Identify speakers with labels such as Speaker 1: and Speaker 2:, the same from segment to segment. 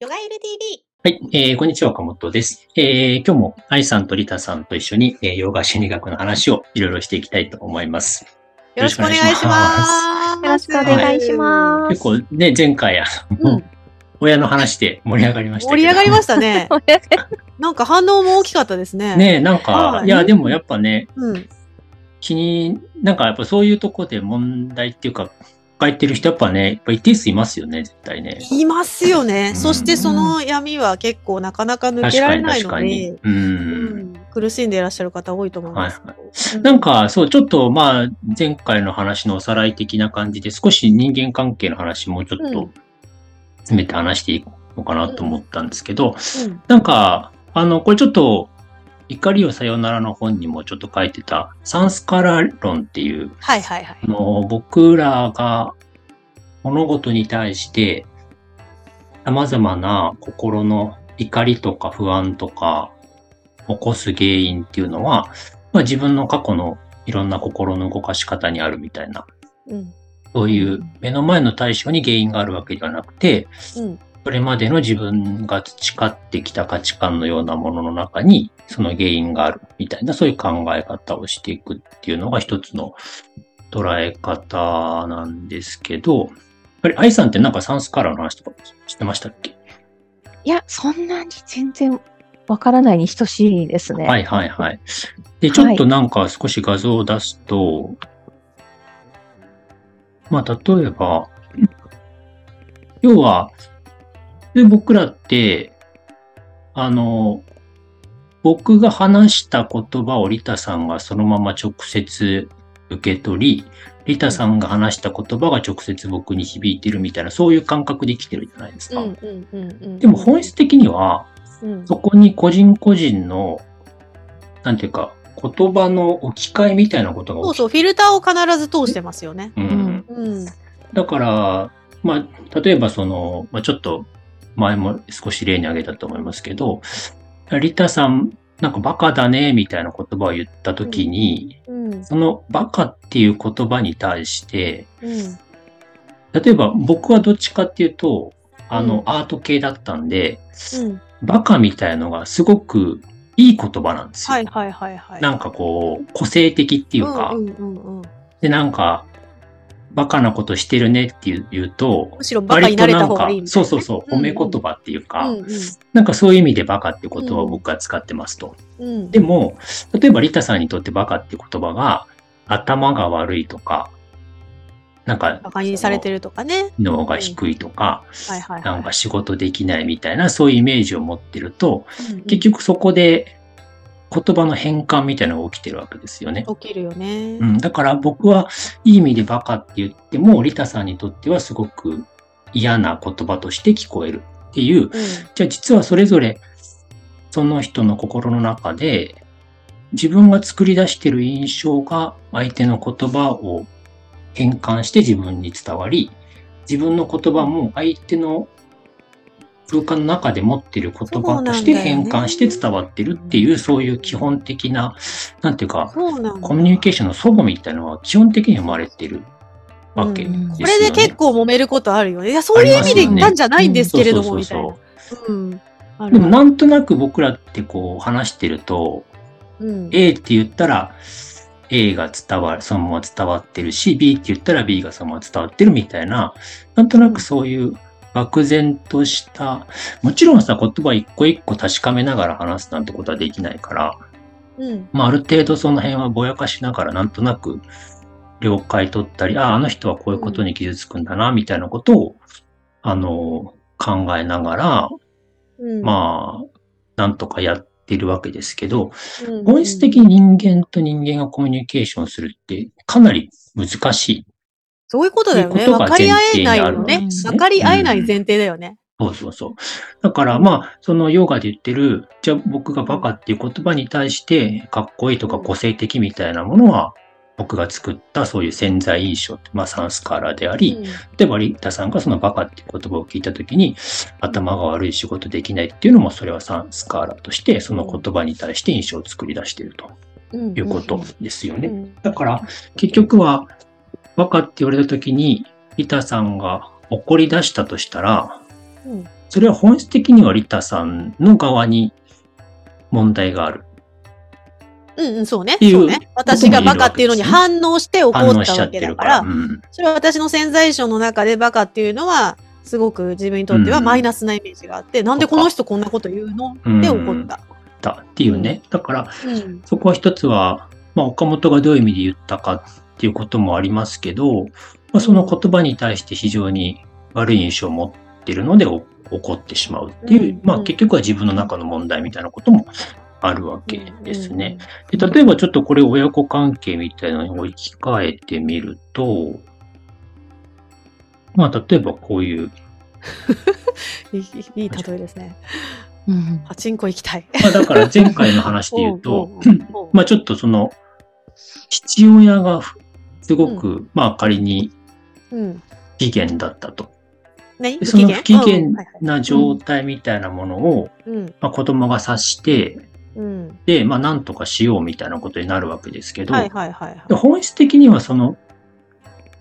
Speaker 1: ヨガエル TV。
Speaker 2: はい、えー、こんにちは、岡本です。えー、今日も愛さんとリタさんと一緒に、えー、ヨガ心理学の話をいろいろしていきたいと思います。
Speaker 1: よろしくお願いします。
Speaker 3: よろしくお願いします。
Speaker 2: 結構ね、前回、あの、
Speaker 1: うん
Speaker 2: 親の話で盛り上がりましたけど。
Speaker 1: 盛り上がりましたね。なんか反応も大きかったですね。。
Speaker 2: ねなんか、
Speaker 1: はい
Speaker 2: いや、でもやっぱね、
Speaker 1: うん。
Speaker 2: 気に、なんかやっぱそういうとこで問題っていうか、抱えてる人やっぱね、やっぱ一定数いますよね、絶対ね。
Speaker 1: いますよね。そしてその闇は結構なかなか抜けられないの。で、苦しんでいらっしゃる方多いと思います。
Speaker 2: なんか、そう、ちょっとまあ、前回の話のおさらい的な感じで、少し人間関係の話もうちょっと詰めて話していこうかなと思ったんですけど、
Speaker 1: うん
Speaker 2: なんか、あの、これちょっと、怒りをさよならの本にもちょっと書いてた、サンスカラ論っていう、
Speaker 1: はいはいはい。
Speaker 2: あの僕らが物事に対して様々な心の怒りとか不安とか起こす原因っていうのは、まあ、自分の過去のいろんな心の動かし方にあるみたいな、
Speaker 1: うん。
Speaker 2: そういう目の前の対象に原因があるわけではなくて、
Speaker 1: うん。
Speaker 2: それまでの自分が培ってきた価値観のようなものの中に、その原因があるみたいな、そういう考え方をしていくっていうのが一つの捉え方なんですけど、やっぱり愛さんってなんかサンスカラーの話とかしてましたっけ、
Speaker 3: いや、そんなに全然わからないに等しいですね。
Speaker 2: はいはいはい。で、ちょっとなんか少し画像を出すと、まあ例えば、要は、で僕らって、あの、僕が話した言葉をリタさんがそのまま直接受け取り、リタさんが話した言葉が直接僕に響いてるみたいな、そういう感覚で生きてるじゃないですか。でも本質的には、
Speaker 1: うん
Speaker 2: そこに個人個人の、なんていうか、言葉の置き換えみたいなことが起き
Speaker 1: そうそう、フィルターを必ず通してますよね。
Speaker 2: う
Speaker 3: うんん。
Speaker 1: うん。
Speaker 2: だから、まあ、例えばその、まあ、ちょっと前も少し例に挙げたと思いますけど、リタさん、なんかバカだね、みたいな言葉を言ったときに、
Speaker 1: うん。
Speaker 2: そのバカっていう言葉に対して、
Speaker 1: うん。
Speaker 2: 例えば僕はどっちかっていうと、あの、
Speaker 1: うん
Speaker 2: アート系だったんで、
Speaker 1: うん。
Speaker 2: バカみたいのがすごくいい言葉なんですよ。
Speaker 1: はいはいはいはい。
Speaker 2: なんかこう、個性的っていうか、
Speaker 1: うんうんうんうん。
Speaker 2: で、なんか、バカなことしてるねっていう言うと、
Speaker 1: むしろバカになれた方がいい。
Speaker 2: そうそうそう、
Speaker 1: うんうん
Speaker 2: 褒め言葉っていうか、
Speaker 1: うんうん
Speaker 2: なんかそういう意味でバカって言葉を僕は使ってますと。
Speaker 1: うん。
Speaker 2: でも、例えばリタさんにとってバカって言葉が、頭が悪いとか、なんか、
Speaker 1: バカにされてるとかね。
Speaker 2: 脳が低いとか。なんか仕事できないみたいな、そういうイメージを持ってると、
Speaker 1: うんうん
Speaker 2: 結局そこで言葉の変換みたいなのが起きてるわけですよね。
Speaker 1: 起きるよね。
Speaker 2: うん、だから僕はいい意味でバカって言っても、リタさんにとってはすごく嫌な言葉として聞こえるっていう、
Speaker 1: うん
Speaker 2: じゃあ実はそれぞれその人の心の中で自分が作り出している印象が相手の言葉を変換して自分に伝わり、自分の言葉も相手の空間の中で持っている言葉として変換して伝わってるっていう、そういう基本的な、なんていうか。コミュニケーションの祖母みたいなのは基本的に生まれてるわけですよね。
Speaker 1: これで結構揉めることあるよね。いや、そういう意味で言ったんじゃないんですけれども、みたいな。
Speaker 2: でもなんとなく僕らってこう話してると、
Speaker 1: うん。
Speaker 2: A って言ったら A が伝わる、そのまま伝わってるし、B って言ったら B がそのまま伝わってるみたいな、なんとなくそういう漠然とした、もちろんさ、言葉一個一個確かめながら話すなんてことはできないから、
Speaker 1: うん。
Speaker 2: まあある程度その辺はぼやかしながらなんとなく了解取ったり、ああ、あの人はこういうことに傷つくんだな、みたいなことを、あの、考えながら、
Speaker 1: うん。
Speaker 2: まあ、なんとかやってるわけですけど、
Speaker 1: うん
Speaker 2: 本質的に人間と人間がコミュニケーションするってかなり難しい。
Speaker 1: そういうことだよね。分かり合えないよね分かり合えない前提だよね。
Speaker 2: そうそうそう。だからまあ、そのヨガで言ってる、じゃあ僕がバカっていう言葉に対して、かっこいいとか個性的みたいなものは、僕が作ったそういう潜在印象って、まあサンスカーラであり、
Speaker 1: うん
Speaker 2: 例えばリタさんがそのバカっていう言葉を聞いたときに、頭が悪い仕事できないっていうのも、それはサンスカーラとして、その言葉に対して印象を作り出していると
Speaker 1: うん
Speaker 2: いうことですよね。
Speaker 1: うん
Speaker 2: だから、結局は、バカって言われたときに、リタさんが怒り出したとしたら、
Speaker 1: うん
Speaker 2: それは本質的にはリタさんの側に問題がある。
Speaker 1: うんうん、そうね。そうね。私がバカっていうのに反応して怒ったわ。けだからら、
Speaker 2: うん。
Speaker 1: それは私の潜在意識の中でバカっていうのは、すごく自分にとっては
Speaker 2: うん
Speaker 1: マイナスなイメージがあって、なんでこの人こんなこと言うの
Speaker 2: うん
Speaker 1: で怒った。
Speaker 2: だっていうね。だから、
Speaker 1: うん。
Speaker 2: そこは一つは、まあ、岡本がどういう意味で言ったかっていうこともありますけど、まあ、その言葉に対して非常に悪い印象を持ってるのでお怒ってしまうっていう、
Speaker 1: うん
Speaker 2: まあ結局は自分の中の問題みたいなこともあるわけですね。で例えばちょっとこれ親子関係みたいなのに置き換えてみると、まあ例えばこういう、
Speaker 1: いいいい例えですね。
Speaker 3: うん
Speaker 1: パチンコ行きたい。
Speaker 2: まあだから前回の話で言うと、まあちょっとその、父親がすごく、まあ仮に
Speaker 1: うん。
Speaker 2: 不機嫌だったと。
Speaker 1: 何
Speaker 2: でその不機嫌？な状態みたいなものを、
Speaker 1: うん。
Speaker 2: まあ、子供が察して、
Speaker 1: うん。
Speaker 2: で、まあなんとかしようみたいなことになるわけですけど、本質的にはその、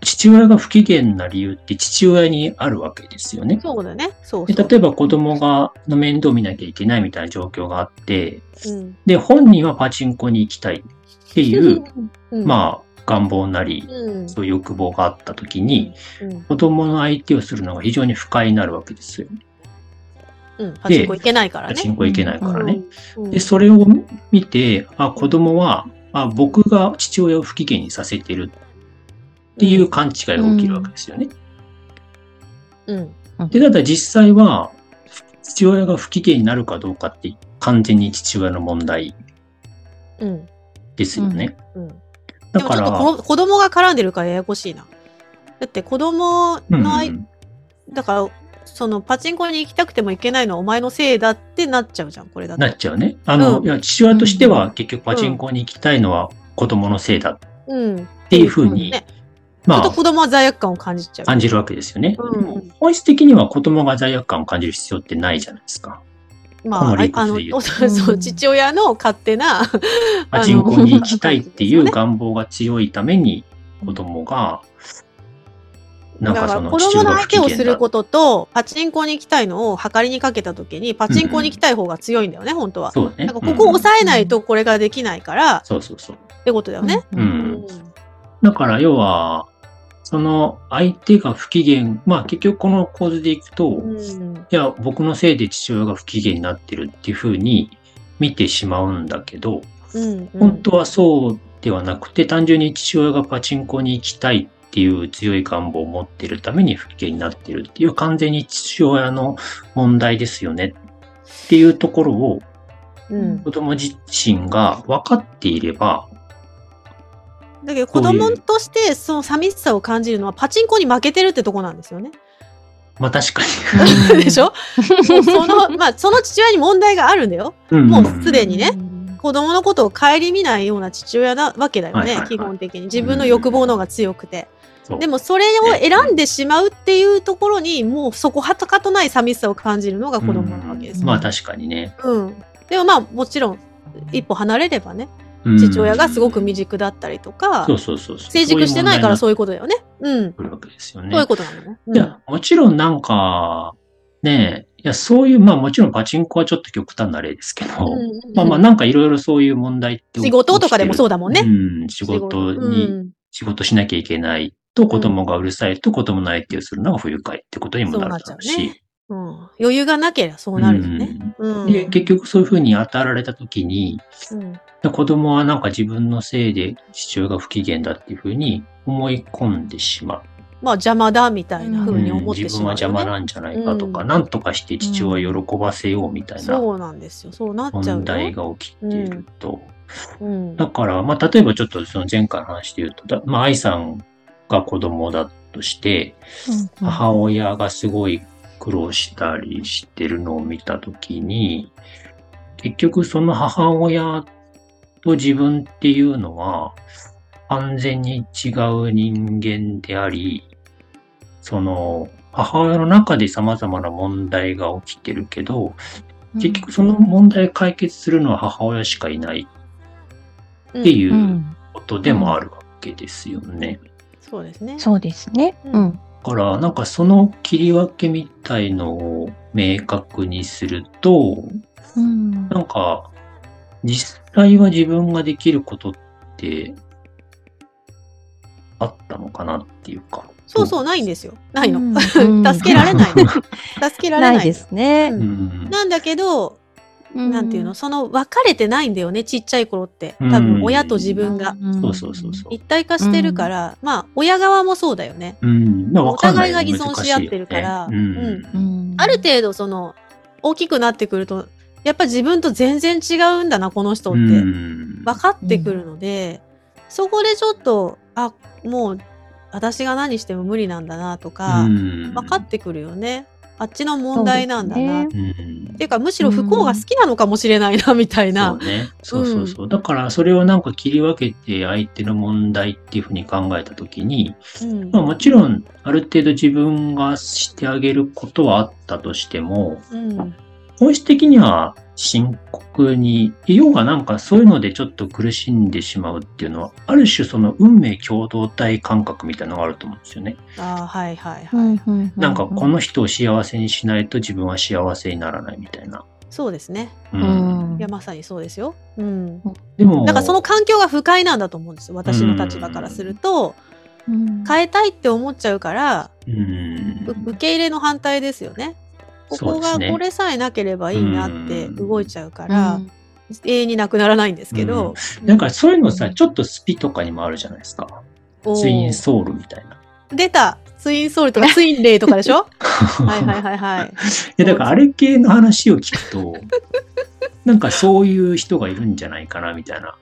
Speaker 2: 父親が不機嫌な理由って父親にあるわけですよね。
Speaker 1: そうだね。そう
Speaker 2: で
Speaker 1: そう。
Speaker 2: 例えば子供がの面倒見なきゃいけないみたいな状況があって、
Speaker 1: うん、
Speaker 2: で、本人はパチンコに行きたいっていう、
Speaker 1: うん、
Speaker 2: まあ願望なり、
Speaker 1: うん、
Speaker 2: そういう欲望があった時に、
Speaker 1: うん、
Speaker 2: 子供の相手をするのが非常に不快になるわけですよ。
Speaker 1: うん、パチンコ行けないからね。
Speaker 2: パチンコ行けないからね。
Speaker 1: うん
Speaker 2: で、それを見て、あ、子供は、あ、僕が父親を不機嫌にさせてるっていう勘違いが起きるわけですよね。
Speaker 1: うん、
Speaker 2: で、ただ実際は、父親が不機嫌になるかどうかって完全に父親の問題
Speaker 1: うん、
Speaker 2: ですよね。
Speaker 1: うん。
Speaker 2: だから、
Speaker 1: でもちょっとこ子供が絡んでるからややこしいな。だって子供
Speaker 2: うん
Speaker 1: のあい、だから、そのパチンコに行きたくても行けないのはお前のせいだってなっちゃうじゃん、これだと。
Speaker 2: なっちゃうね。あの、
Speaker 1: うん
Speaker 2: いや父親としては結局パチンコに行きたいのは子供のせいだっ
Speaker 1: て
Speaker 2: いうふうに、
Speaker 1: ね。ちょ
Speaker 2: まあ、
Speaker 1: っと子供は罪悪感を感じちゃう。
Speaker 2: 感じるわけですよね。
Speaker 1: うん
Speaker 2: 本質的には子供が罪悪感を感じる必要ってないじゃないですか。
Speaker 1: まあ、あのそう父親の勝手な、
Speaker 2: パチンコに行きたいっていう願望が強いために 子供が、なん
Speaker 1: だか
Speaker 2: かその
Speaker 1: ら子供の相手をす。ることと、パチンコに行きたいのを測りにかけたときに、パチンコに行きたい方が強いんだよね、本当は。
Speaker 2: そうね。
Speaker 1: なんかここを抑えないとこれができないから、
Speaker 2: そうそうそう。
Speaker 1: ってことだよね。
Speaker 2: う。
Speaker 3: うん
Speaker 1: うん
Speaker 2: だから要は、その相手が不機嫌、まあ結局この構図でいくと、
Speaker 1: うん。
Speaker 2: いや、僕のせいで父親が不機嫌になってるっていうふうに見てしまうんだけど、
Speaker 1: うん
Speaker 2: 本当はそうではなくて、単純に父親がパチンコに行きたいっていう強い願望を持っているために不機嫌になっているっていう完全に父親の問題ですよね。っていうところを
Speaker 1: うん。
Speaker 2: 子供自身が分かっていれば、
Speaker 1: だけど子供としてその寂しさを感じるのはパチンコに負けてるってとこなんですよね。
Speaker 2: まあ確かに。
Speaker 1: でしょ？もうその、まあその父親に問題があるんだよ。
Speaker 2: うん
Speaker 1: もうすでにね子供のことを顧みないような父親なわけだよね
Speaker 2: はいはいは、い
Speaker 1: 基本的に。自分の欲望の方が強くて。でもそれを選んでしまうっていうところに、もうそこはとかとない寂しさを感じるのが子供なわけですよ。
Speaker 2: まあ確かにね。
Speaker 1: うん。でもまあもちろん、一歩離れればね、
Speaker 2: うん
Speaker 1: 父親がすごく未熟だったりとか、
Speaker 2: そうそうそうそう。
Speaker 1: 成熟してないから
Speaker 2: う
Speaker 1: そういうことだよね。うん。
Speaker 2: くるわけですよね。
Speaker 1: そういうことなのね。うん
Speaker 2: いや、もちろんなんか、ねえ、いや、そういう、まあもちろんパチンコはちょっと極端な例ですけど、
Speaker 1: うん
Speaker 2: まあまあなんかいろいろそういう問題って。
Speaker 1: 仕事とかでもそうだもんね
Speaker 2: うん、仕事に、
Speaker 1: うん
Speaker 2: 仕事しなきゃいけないと子供がうるさいと子供の相手をするのが不愉快ってことにもなるだろうし。
Speaker 1: うん余裕がなければそうなるよね。うん。
Speaker 2: で、結局そういうふうに当たられたときに、
Speaker 1: うん
Speaker 2: 子供はなんか自分のせいで父親が不機嫌だっていうふうに思い込んでしまう。
Speaker 1: まあ邪魔だみたいな風に
Speaker 2: うん
Speaker 1: 思って
Speaker 2: 自分は
Speaker 1: しまうよね。
Speaker 2: 邪魔なんじゃないかとか、
Speaker 1: うん
Speaker 2: なんとかして父親を喜ばせようみたいな
Speaker 1: そうなんですよ。そうなっちゃう
Speaker 2: 問題
Speaker 1: よ。
Speaker 2: が起きていると。
Speaker 1: うん
Speaker 2: だから、まあ、例えばちょっとその前回の話で言うと、だまあ、愛さんが子供だとして、母親がすごい苦労したりしてるのを見たときに、結局その母親と自分っていうのは、完全に違う人間であり、その、母親の中で様々な問題が起きてるけど、結局その問題を解決するのは母親しかいないっていううことでもあるわけですよね。
Speaker 1: そうですね。
Speaker 3: そうですね。
Speaker 1: う
Speaker 3: うんん。
Speaker 2: から、なんかその切り分けみたいのを明確にすると、
Speaker 3: うん。
Speaker 2: なんか、実際は自分ができることって、あったのかなっていうか。
Speaker 1: そうそう、ないんですよ。ないの。
Speaker 3: うん
Speaker 1: 助けられないの。助けられない。
Speaker 3: ないですね。
Speaker 2: うん。
Speaker 1: なんだけど、なんていうの、その分かれてないんだよね、ちっちゃい頃って。
Speaker 2: うん
Speaker 1: 多分、親と自分が
Speaker 2: そうそうそうそう。
Speaker 1: 一体化してるから、まあ、親側もそうだよね。お互いが依存し合ってるから、ある程度、その、大きくなってくると、やっぱ自分と全然違うんだな、この人って。
Speaker 2: うん
Speaker 1: 分かってくるので、そこでちょっと、あ、もう、私が何しても無理なんだなとか、
Speaker 2: うん
Speaker 1: 分かってくるよね。あっちの問題なんだな。っていうか、むしろ不幸が好きなのかもしれないな、みたいな。
Speaker 2: そうね。そうそうそう。だから、それをなんか切り分けて相手の問題っていうふうに考えたときに、
Speaker 1: うん
Speaker 2: まあもちろん、ある程度自分がしてあげることはあったとしても、
Speaker 1: うん
Speaker 2: 本質的には深刻に、要はなんかそういうのでちょっと苦しんでしまうっていうのは、ある種その運命共同体感覚みたいなのがあると思うんですよね。
Speaker 1: ああ、はいはいはい。
Speaker 2: なんかこの人を幸せにしないと自分は幸せにならないみたいな。
Speaker 1: そうですね。
Speaker 2: う。
Speaker 3: うんん
Speaker 1: いや、まさにそうですよ。うん。
Speaker 2: でも、
Speaker 1: だからその環境が不快なんだと思うんですよ。私の立場からすると、
Speaker 3: うん
Speaker 1: 変えたいって思っちゃうから、
Speaker 2: うん
Speaker 1: う受け入れの反対ですよね。ここがこれさえなければいいなって動いちゃうから、永遠になくならないんですけど。
Speaker 2: なんかそういうのさ、ちょっとスピとかにもあるじゃないですか。ツインソウルみたいな。
Speaker 1: 出たツインソウルとかツインレイとかでしょ？はいはいはいはい。
Speaker 2: いや、だからあれ系の話を聞くと、なんかそういう人がいるんじゃないかなみたいな。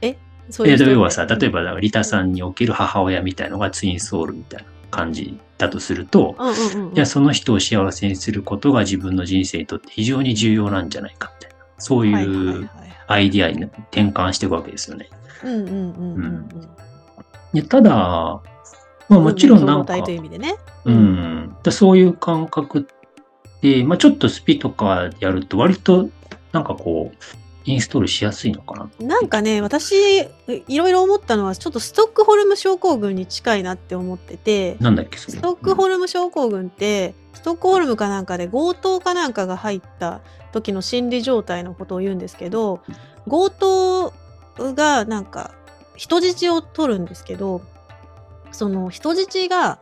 Speaker 2: え
Speaker 1: そういう人
Speaker 2: 要はさ、例えばだからリタさんにおける母親みたいのがツインソウルみたいな感じだとすると、
Speaker 1: うんうんうんうん
Speaker 2: いや、その人を幸せにすることが自分の人生にとって非常に重要なんじゃないかみたいな。そう
Speaker 1: はい
Speaker 2: う
Speaker 1: はい
Speaker 2: アイディアに転換していくわけですよね。ただ、まあもちろんなんか、
Speaker 1: 共同体という意味でね。
Speaker 2: うん。だそういう感覚って、まあちょっとスピとかやると割となんかこう、インストールしやすいのかな？
Speaker 1: なんかね、私、いろいろ思ったのは、ちょっとストックホルム症候群に近いなって思ってて、
Speaker 2: なんだっけ、それ？
Speaker 1: ストックホルム症候群って、ストックホルムかなんかで強盗かなんかが入った時の心理状態のことを言うんですけど、強盗がなんか人質を取るんですけど、その人質が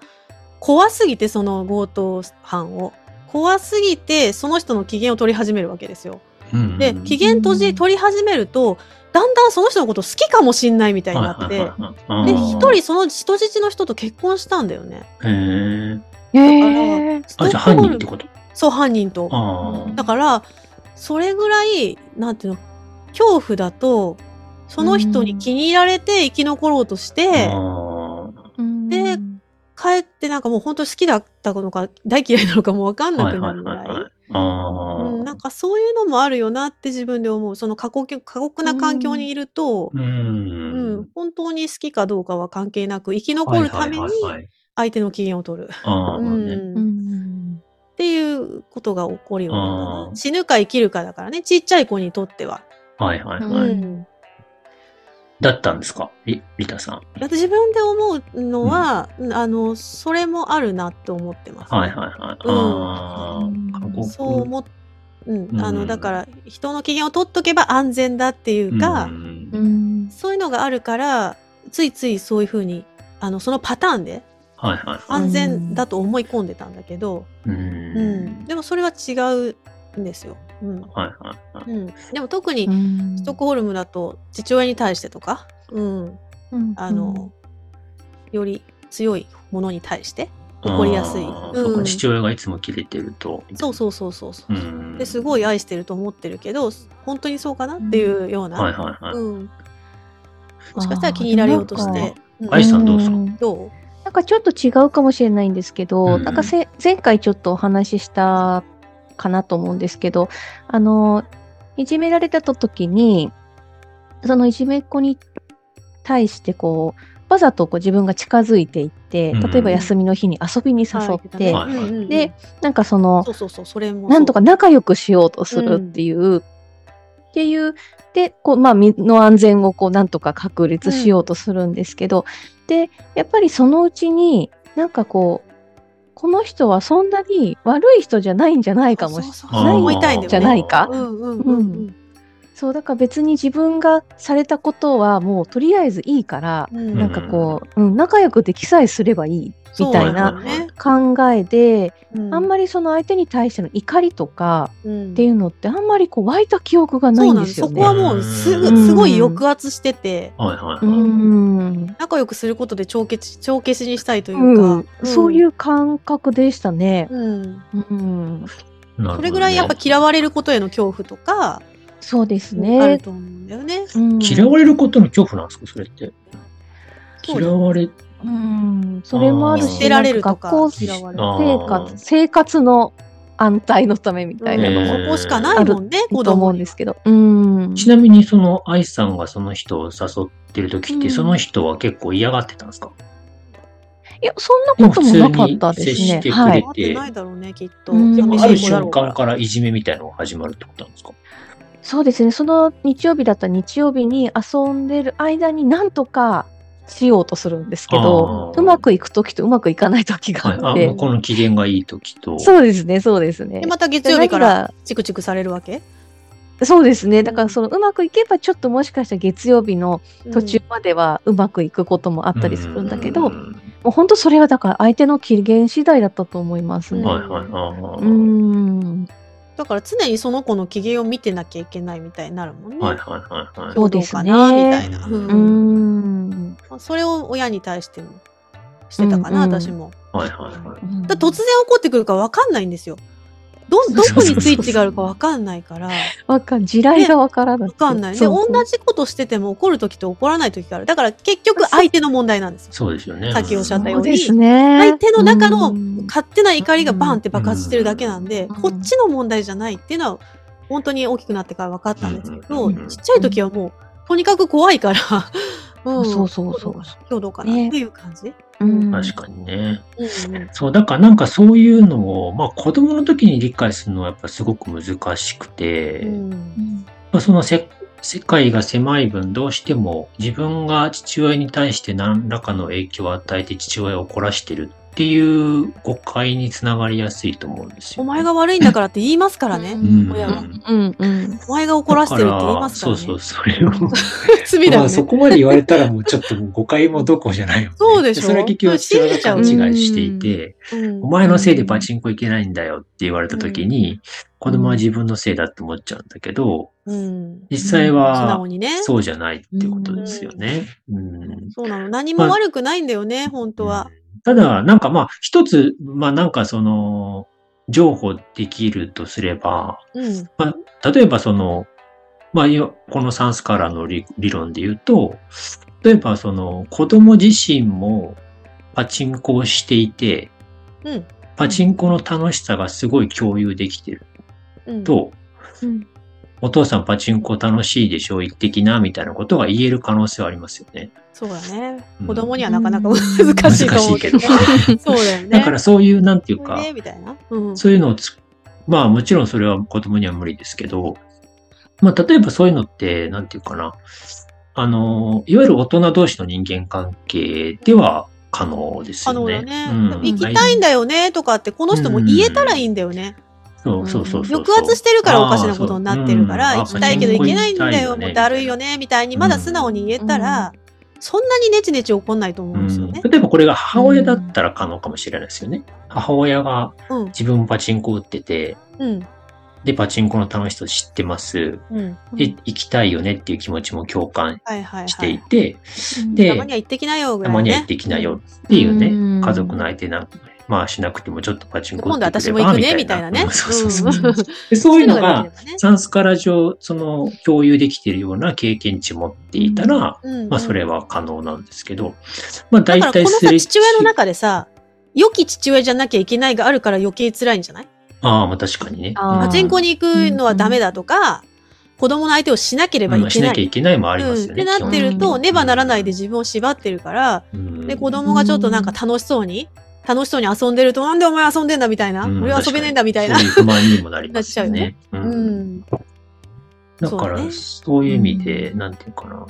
Speaker 1: 怖すぎてその強盗犯を、怖すぎてその人の機嫌を取り始めるわけですよ。
Speaker 2: うん
Speaker 1: で、機嫌閉じ取り始めると、だんだんその人のこと好きかもしんないみたいになって、で、一人その人質の人と結婚したんだよね。
Speaker 2: 人。へえ。
Speaker 3: へえ。
Speaker 1: スト
Speaker 2: あ、じゃあ犯
Speaker 1: ックホルム
Speaker 2: 人ってこと？
Speaker 1: そう、犯人と。
Speaker 2: あ
Speaker 1: だから、それぐらい、なんていうの、恐怖だと、その人に気に入られて生き残ろうとし
Speaker 2: あ。
Speaker 1: て、
Speaker 2: あ
Speaker 1: で帰ってなんかもう本当に好きだったのか、大嫌いなのかもわかん
Speaker 2: あ。
Speaker 1: な
Speaker 2: はいはい
Speaker 1: くなるぐらい。
Speaker 2: はいはい。あ
Speaker 1: うん、なんかそういうのもあるよなって自分で思う。その過酷過酷な環境にいると、
Speaker 2: う
Speaker 1: うん
Speaker 2: ん。
Speaker 1: 本当に好きかどうかは関係なく生き残るために
Speaker 2: はいはいはいはい
Speaker 1: 相手の機嫌を取る。
Speaker 2: ああ、
Speaker 1: うん
Speaker 2: ね。
Speaker 3: うん。
Speaker 1: っていうことが起こるようにな死ぬか生きるかだからね、ちっちゃい子にとっては。
Speaker 2: はいはい
Speaker 1: うん
Speaker 2: はい。だったんですか？リリタさん。
Speaker 1: だって自分で思うのは、あの、それもあるなって思ってます、ね。
Speaker 2: はいはいはい。
Speaker 1: うん
Speaker 2: あ
Speaker 3: うん
Speaker 2: あ。
Speaker 1: そう思っうん、あの、
Speaker 2: うん
Speaker 1: だから、人の機嫌を取っとけば安全だっていうか、
Speaker 2: うん
Speaker 3: うん。
Speaker 1: そういうのがあるから、ついついそういうふうに、あの、そのパターンで
Speaker 2: はいはいはい。
Speaker 1: 安全だと思い込んでたんだけど、
Speaker 2: う
Speaker 1: うん
Speaker 2: ん。
Speaker 1: でもそれは違うんですよ。うん。
Speaker 2: はいはいはい。
Speaker 1: うん、でも特に
Speaker 3: うん
Speaker 1: ストックホルムだと父親に対してとか、うん、あの、より強いものに対して怒りやすい。
Speaker 2: う
Speaker 1: ん
Speaker 2: 父親がいつもキレてると。
Speaker 1: そうそうそうそうそう。
Speaker 2: うん。
Speaker 1: ですごい愛してると思ってるけど本当にそうかなっていうような、
Speaker 2: はいはいはい。
Speaker 1: うん、もしかしたら気に入られようとして、うん
Speaker 2: 愛さんどうですか？
Speaker 3: ん
Speaker 1: ど
Speaker 3: なんかちょっと違うかもしれないんですけど、
Speaker 2: うん
Speaker 3: なんかせ前回ちょっとお話ししたかなと思うんですけど、あの、いじめられた時に、そのいじめっ子に対してこう、わざとこう自分が近づいていって、
Speaker 2: うん。
Speaker 3: 例えば休みの日に遊びに
Speaker 1: う
Speaker 3: 誘って、で、なんかそのなんとか仲良くしようとするっていう、っていう、で、こう、まあ、身の安全をこう、なんとか確立しようとするんですけど、で、やっぱりそのうちに、なんかこう、この人はそんなに悪い人じゃないんじゃないかもし
Speaker 1: そうそう
Speaker 2: あー
Speaker 1: そう思い。
Speaker 3: じゃないか？
Speaker 1: うんうんうん。
Speaker 3: そう、だから別に自分がされたことはもうとりあえずいいから、
Speaker 1: うん。
Speaker 3: なんかこう、うん、仲良くできさえすればいいみたいな考えで、
Speaker 1: うん。
Speaker 3: あんまりその相手に対しての怒りとか
Speaker 1: うん。
Speaker 3: っていうのってあんまりこう湧いた記憶がないんですよね。
Speaker 1: そこはもうすぐ、
Speaker 3: うん。
Speaker 1: すごい抑圧してて、
Speaker 2: はいはいう
Speaker 3: ー
Speaker 2: はい。
Speaker 3: ん。
Speaker 1: 仲良くすることで帳消し帳消しにしたいという
Speaker 3: うん。
Speaker 1: か、
Speaker 3: そういう感覚でしたね。
Speaker 1: うん。
Speaker 3: うん、
Speaker 1: それぐらいやっぱ嫌われることへの恐怖とか、
Speaker 3: そうです
Speaker 1: ある
Speaker 3: ね。
Speaker 1: と思うんだよね。
Speaker 3: うん
Speaker 2: 嫌われることの恐怖なんですかそれって？嫌われ、
Speaker 3: うん、それもあるし、
Speaker 1: られる
Speaker 3: 学校生活、生活の安泰のためみたいなのも
Speaker 2: うん
Speaker 1: そこしかないもんね、子供に
Speaker 3: うんですけど。うん。
Speaker 2: ちなみにその愛さんがその人を誘ってる時って、
Speaker 3: うん
Speaker 2: その人は結構嫌がってたんですか？
Speaker 3: いや、そんなこともなかったですね。
Speaker 1: ね、きっと。
Speaker 2: ある瞬間からいじめみたいなのが始まるってことなんですか？
Speaker 3: そうですね。その日曜日だったら日曜日に遊んでる間になんとかしようとするんですけど、うまくいくときとうまくいかないときが
Speaker 2: はい。あ、
Speaker 3: あって。
Speaker 2: 向こうの機嫌がいい時と。
Speaker 3: そうですね、そうですね
Speaker 1: で、。また月曜日からチクチクされるわけ？
Speaker 3: そうですね。だからそのうまくいけばちょっともしかしたら月曜日の途中
Speaker 1: うん
Speaker 3: まではうまくいくこともあったりするんだけど、も
Speaker 2: うん
Speaker 3: う本当それはだから相手の機嫌次第だったと思いますね。
Speaker 1: うん
Speaker 2: はいはい。あ
Speaker 3: う。
Speaker 1: だから常にその子の機嫌を見てなきゃいけないみたいになるもんね。
Speaker 2: はいはいはいはい。
Speaker 3: そうですね
Speaker 1: どうかなみたいな。
Speaker 2: う
Speaker 1: ん
Speaker 3: ん。
Speaker 1: それを親に対してもしてたかな、
Speaker 3: うんうん
Speaker 1: 私も。
Speaker 2: はいはいはい。
Speaker 1: だ突然起こってくるか分かんないんですよ。ど、どこにスイッチがあるか分かんないから。
Speaker 3: わかん、地雷がわからない。
Speaker 1: 分かんない。で、同じことしてても怒るときと怒らないときがある。だから結局相手の問題なんですよ。
Speaker 2: そうですよね。
Speaker 1: さっきおっしゃったように
Speaker 3: そうですね。
Speaker 1: 相手の中の
Speaker 3: うん
Speaker 1: 勝手な怒りがバーンって爆発してるだけなんで、
Speaker 3: うん
Speaker 1: こっちの問題じゃないっていうのは本当に大きくなってから分かったんですけど、
Speaker 2: うん
Speaker 1: ちっちゃい時はもうとにかく怖いから、うん、
Speaker 3: そうそうそう。
Speaker 1: 今日どうかなっていう感じ、
Speaker 3: うん。
Speaker 2: 確かにね。
Speaker 1: うんうん。
Speaker 2: そう、だからなんかそういうのを、まあ子供の時に理解するのはやっぱすごく難しくて、
Speaker 1: うん。
Speaker 2: まあそのせ世界が狭い分どうしても自分が父親に対して何らかの影響を与えて父親を怒らしてるっていう誤解につながりやすいと思うんですよ、
Speaker 1: お前が悪いんだからって言いますからね。
Speaker 2: うん
Speaker 1: 親は
Speaker 3: うんうん。
Speaker 1: お前が怒らせてるって言いますからね。
Speaker 2: そうそう、それを。
Speaker 1: 罪だよね。
Speaker 2: まあそこまで言われたらもうちょっと誤解もどこじゃないよ、ね。
Speaker 1: そうでしょ
Speaker 2: それは結局父親が勘違いしていて、
Speaker 1: うん
Speaker 2: お前のせいでパチンコいけないんだよって言われた時に、子供は自分のせいだって思っちゃうんだけど、
Speaker 1: うん
Speaker 2: 実際
Speaker 1: 素
Speaker 2: は
Speaker 1: 直にね。
Speaker 2: そうじゃないってことですよね。うん
Speaker 1: そうなの。何も悪くないんだよね、本当は。
Speaker 2: ただ、なんかまあ、一つ、まあなんかその、譲歩できるとすれば、
Speaker 1: うん。
Speaker 2: まあ、例えばその、まあ、よこのサンスカラーの理理論で言うと、例えばその、子供自身もパチンコをしていて、
Speaker 1: うん。
Speaker 2: パチンコの楽しさがすごい共有できてる
Speaker 1: うん。
Speaker 2: と、
Speaker 3: うん
Speaker 2: お父さんパチンコ楽しいでしょ一的なみたいなことが言える可能性はありますよね。
Speaker 1: そうだね
Speaker 2: う。ん
Speaker 1: 子供にはなかなか難しいと思うけど。
Speaker 2: 難
Speaker 1: そうだよね。
Speaker 2: だからそういう、なんていうか、
Speaker 1: ねみたいな。うん。
Speaker 2: そういうのをつ、まあもちろんそれは子供には無理ですけど、まあ例えばそういうのって、なんていうかな、あの、いわゆる大人同士の人間関係では可能です
Speaker 1: 可
Speaker 2: よね。
Speaker 1: 能だね。
Speaker 2: うん
Speaker 1: 行きたいんだよねとかって、この人も言えたらいいんだよね。
Speaker 2: そうそうそうそう。
Speaker 1: 抑圧してるからおかしなことになってるから、行きたいけど行けないんだよ、もうだるいよね、みたいにまだ素直に言えたら、そんなにネチネチ怒んないと思うんですよね。
Speaker 2: 例えばこれが母親だったら可能かもしれないですよね。母親が
Speaker 1: うん。
Speaker 2: 自分もパチンコ打ってて、
Speaker 1: うん。
Speaker 2: で、パチンコの楽しさ知ってます。
Speaker 1: うん。
Speaker 2: で、行きたいよねっていう気持ちも共感。していて、
Speaker 3: うん
Speaker 2: で
Speaker 1: たまには行ってきなよ。
Speaker 2: たまには行ってきなよっていうね、
Speaker 3: うん
Speaker 2: 家族の相手な、まあしなくてもちょっとパチンコ
Speaker 1: 今度私も行くね、
Speaker 2: ばみたいな。
Speaker 1: ね。
Speaker 2: うんそうそうそう。そういうのが、サンスカラ上、その共有できているような経験値持っていたら、まあそれは可能なんですけど、まあ大体すれ
Speaker 1: 父親の中でさ、良き父親じゃなきゃいけないがあるから余計辛いんじゃない？
Speaker 2: ああ、まあ確かにね。
Speaker 1: パチンコに行くのはダメだとか、子供の相手をしなければい
Speaker 2: まあしなきゃ
Speaker 1: けない。
Speaker 2: いけないもあります
Speaker 1: うん、
Speaker 2: よね。
Speaker 1: ってなってると、ねばならないで自分を縛ってるから、
Speaker 2: うん
Speaker 1: で、子供がちょっとなんか楽しそうに、楽しそうに遊んでると、なんでお前遊んでんだみたいな、
Speaker 2: うん
Speaker 1: 俺は遊べねえんだみたいな。
Speaker 2: そういう不満にもなります よね。
Speaker 1: う
Speaker 2: うん
Speaker 1: ん。
Speaker 2: だから、
Speaker 1: そう
Speaker 2: いう意味で、
Speaker 3: うん
Speaker 2: なんていうかな。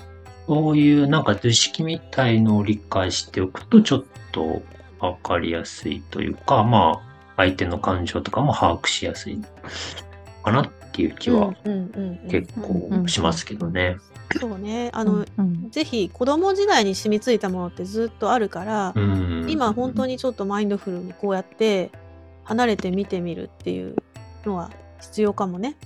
Speaker 2: そういうなんか図式みたいのを理解しておくと、ちょっとわかりやすいというか、まあ、相手の感情とかも把握しやすいかなっていう気は結構しますけどね。
Speaker 1: そうね。あの、
Speaker 3: うん。
Speaker 1: ぜひ子供時代に染みついたものってずっとあるから、
Speaker 2: うん。
Speaker 1: 今本当にちょっとマインドフルにこうやって離れて見てみるっていうのは必要かもね。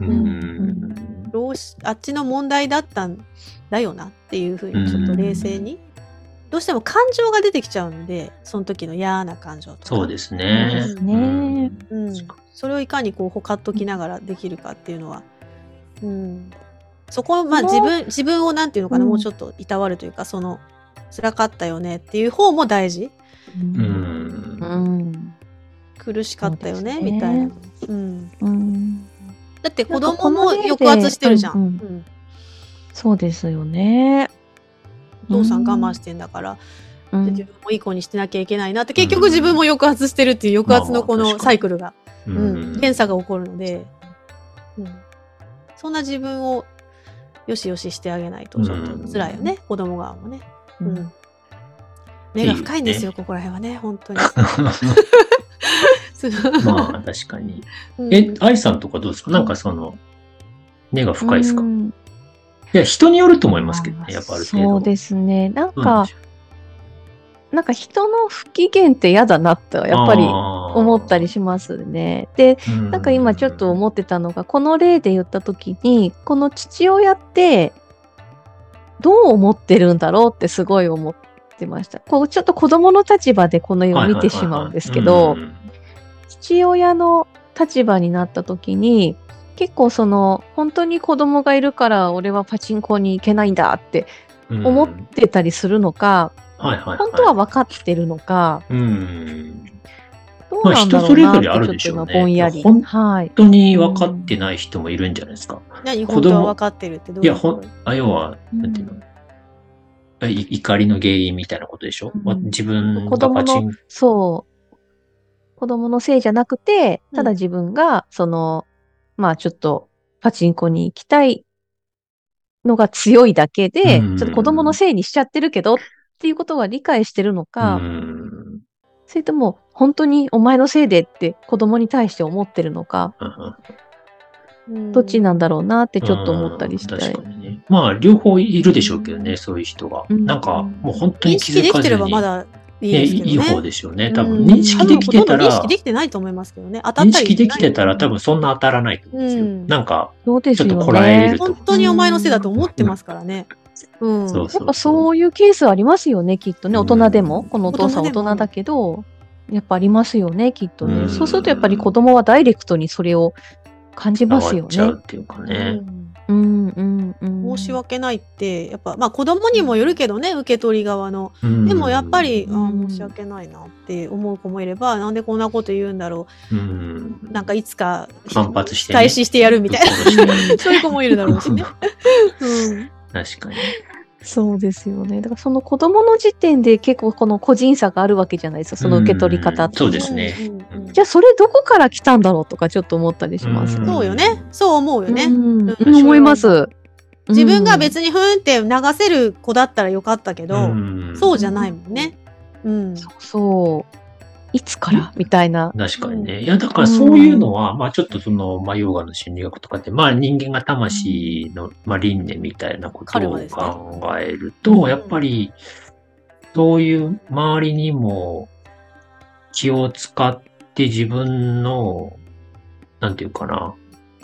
Speaker 2: うん。
Speaker 1: どうしあっちの問題だったんだよなっていうふうにちょっと冷静に、どうしても感情が出てきちゃうんでその時の嫌な感情とか。
Speaker 2: そうですね。
Speaker 3: で。すね。
Speaker 1: うん、それをいかにこうほかっときながらできるかっていうのは、うん、そこをまあ自分自分をなんていうのかな、
Speaker 3: うん。
Speaker 1: もうちょっといたわるというかその辛かったよねっていう方も大事。
Speaker 3: うん。
Speaker 2: うん。
Speaker 3: うん
Speaker 1: 苦しかったよね
Speaker 3: ね。
Speaker 1: みたいな、うん、
Speaker 3: うん。
Speaker 1: だって子供も抑圧してるじゃん、
Speaker 3: うん。うん。
Speaker 1: うん。
Speaker 3: そうですよね。
Speaker 1: お父さん我慢してんだから、
Speaker 3: うん。
Speaker 1: で自分もいい子にしてなきゃいけないなって結局自分も抑圧してるっていう抑圧のこのサイクルが、
Speaker 2: う
Speaker 1: うん。連鎖が起こるので、うん、そんな自分をよしよししてあげないとちょっと。辛いよね、子供側もね、
Speaker 3: う
Speaker 1: うん。ん、目が深いんですよここら辺はね本当に。
Speaker 2: まあ、確かに。
Speaker 1: うん。
Speaker 2: え、愛さんとかどうですか？なんかその、根が深いですか？い
Speaker 3: うん
Speaker 2: や、人によると思いますけどね、やっぱある程度。
Speaker 3: そうですね。なん
Speaker 2: うん
Speaker 3: か、なんか人の不機嫌って嫌だなってやっぱり思ったりしますね。で、なんか今ちょっと思ってたのが、この例で言った時に、この父親ってどう思ってるんだろうってすごい思ってました。こうちょっと子供の立場でこの絵を見てしまうんですけど、父親の立場になった時に、結構その本当に子供がいるから俺はパチンコに行けないんだって思ってたりするのか、
Speaker 2: はいはいはい、
Speaker 3: 本当は分かってるのか、
Speaker 2: うん。
Speaker 3: どうなんだろうなって
Speaker 2: まあ人それぞれあるでしょうね。
Speaker 3: ちょっと今ぼんやり。
Speaker 2: 本当に分かってない人もいるんじゃないですか。
Speaker 1: 何
Speaker 2: 子供。
Speaker 1: 本当は分かってるってどう
Speaker 2: いや、
Speaker 1: いうこと？
Speaker 2: ほん、あ、要は、なんていうの、い怒りの原因みたいなことでしょ、
Speaker 3: うん。
Speaker 2: わ自分
Speaker 3: 子供の
Speaker 2: がパチン、
Speaker 3: そう。子供のせいじゃなくて、ただ自分が、その、まあちょっとパチンコに行きたいのが強いだけで、
Speaker 2: うん
Speaker 3: ちょっと子供のせいにしちゃってるけどっていうことは理解してるのか、
Speaker 2: うん
Speaker 3: それとも本当にお前のせいでって子供に対して思ってるのか、どっちなんだろうなってちょっと思ったりして。
Speaker 2: うん確かにね。まあ、両方いるでしょうけどね、そういう人が。
Speaker 3: うん
Speaker 2: なんか、もう本当に
Speaker 1: 認
Speaker 2: 気づかずに。
Speaker 1: 識できてればまだいい
Speaker 2: ね。いい方ですよね。多分、
Speaker 1: うん
Speaker 2: 認識できてたら
Speaker 1: 認識、できてないと思いますけどね。当たったり
Speaker 2: 認識できてたら多
Speaker 1: 分
Speaker 2: 分そんな当たらないと思うんですよ。
Speaker 1: うん
Speaker 2: なんか。ちょっとこらえると
Speaker 1: 本当にお前のせいだと思ってますからね。うん。
Speaker 2: そう
Speaker 3: やっぱそういうケースありますよね、きっとね。大人でも。
Speaker 2: うん
Speaker 3: このお父さん
Speaker 1: 大人
Speaker 3: だけど、やっぱありますよね、きっとね。
Speaker 2: うん
Speaker 3: そうするとやっぱり子供はダイレクトにそれを感じますよね
Speaker 2: っちゃう。っていうかね。
Speaker 3: うん、うん、うん。
Speaker 1: 申し訳ないって、やっぱ、まあ子供にもよるけどね、受け取り側の。
Speaker 2: うん
Speaker 1: でもやっぱり、あ
Speaker 3: うん
Speaker 1: ー申し訳ないなって思う子もいれば、なんでこんなこと言うんだろ
Speaker 2: うん
Speaker 1: う。なんかいつか、
Speaker 2: 反発してね
Speaker 1: 返ししてやるみたいな。そういう子もいるだろうしね。うん。
Speaker 2: 確かに。
Speaker 3: そうですよね。だからその子供の時点で結構この個人差があるわけじゃないですか、その受け取り方って。
Speaker 2: そうですね
Speaker 3: じゃあそれどこから来たんだろうとかちょっと思ったりします。
Speaker 2: うん
Speaker 1: そうよね。そう思うよね。
Speaker 3: うん
Speaker 1: うん
Speaker 3: 思います。
Speaker 1: 自分が
Speaker 3: に、
Speaker 1: 別にふーんって流せる子だったらよかったけど、
Speaker 2: ん
Speaker 1: そうじゃないもんね。うん。
Speaker 3: そう。いつから？みたいな。
Speaker 2: 確かにね。いや、だからそういうのは、まあちょっとその、まあヨガの心理学とかって、まあ人間が魂の、まあ輪廻みたいなことを考えると、やっぱり、そういう周りにも気を使って自分の、なんていうかな、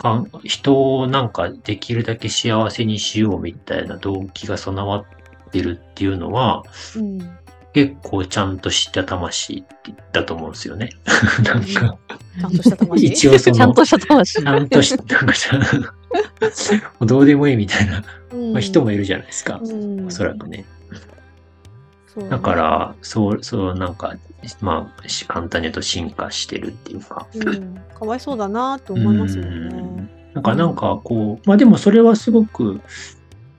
Speaker 2: かん人をなんかできるだけ幸せにしようみたいな動機が備わってるっていうのは、
Speaker 1: うん。
Speaker 2: 結構ちゃんとした魂だと思うんですよね。なんか、
Speaker 1: ちゃんとした魂？
Speaker 2: 一応その、
Speaker 3: ちゃんとした魂。
Speaker 2: ちゃんとし、なんかさ、も うどうでもいいみたいな、
Speaker 1: うん
Speaker 2: まあ、人もいるじゃないですか。
Speaker 1: うん
Speaker 2: おそらく
Speaker 1: ね
Speaker 2: だから、そう、そう、なんか、まあ、し簡単に言うと進化してるっていうか。
Speaker 1: うん。かわいそうだなと思いますよね。
Speaker 2: なんか、なんか、こう、まあでもそれはすごく、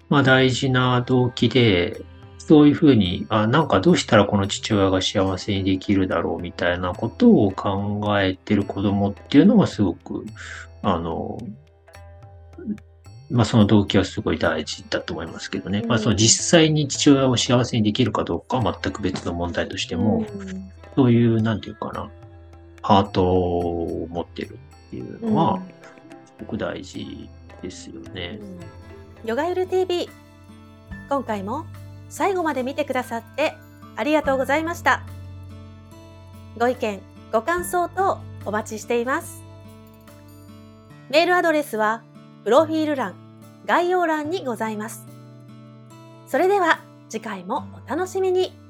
Speaker 2: まあ大事な動機で、そういうふうに、あ、なんかどうしたらこの父親が幸せにできるだろうみたいなことを考えてる子供っていうのはすごく、あの、まあその動機はすごい大事だと思いますけどね。
Speaker 4: うん。
Speaker 2: まあその実際に父親を幸せにできるかどうかは全く別の問題としても、
Speaker 4: うん。
Speaker 2: そういう、なんていうかな、ハートを持ってるっていうのは、すごく大事ですよね。
Speaker 1: ヨガゆる TV 今回も最後まで見てくださってありがとうございました。ご意見ご感想等お待ちしています。メールアドレスはプロフィール欄概要欄にございます。それでは次回もお楽しみに。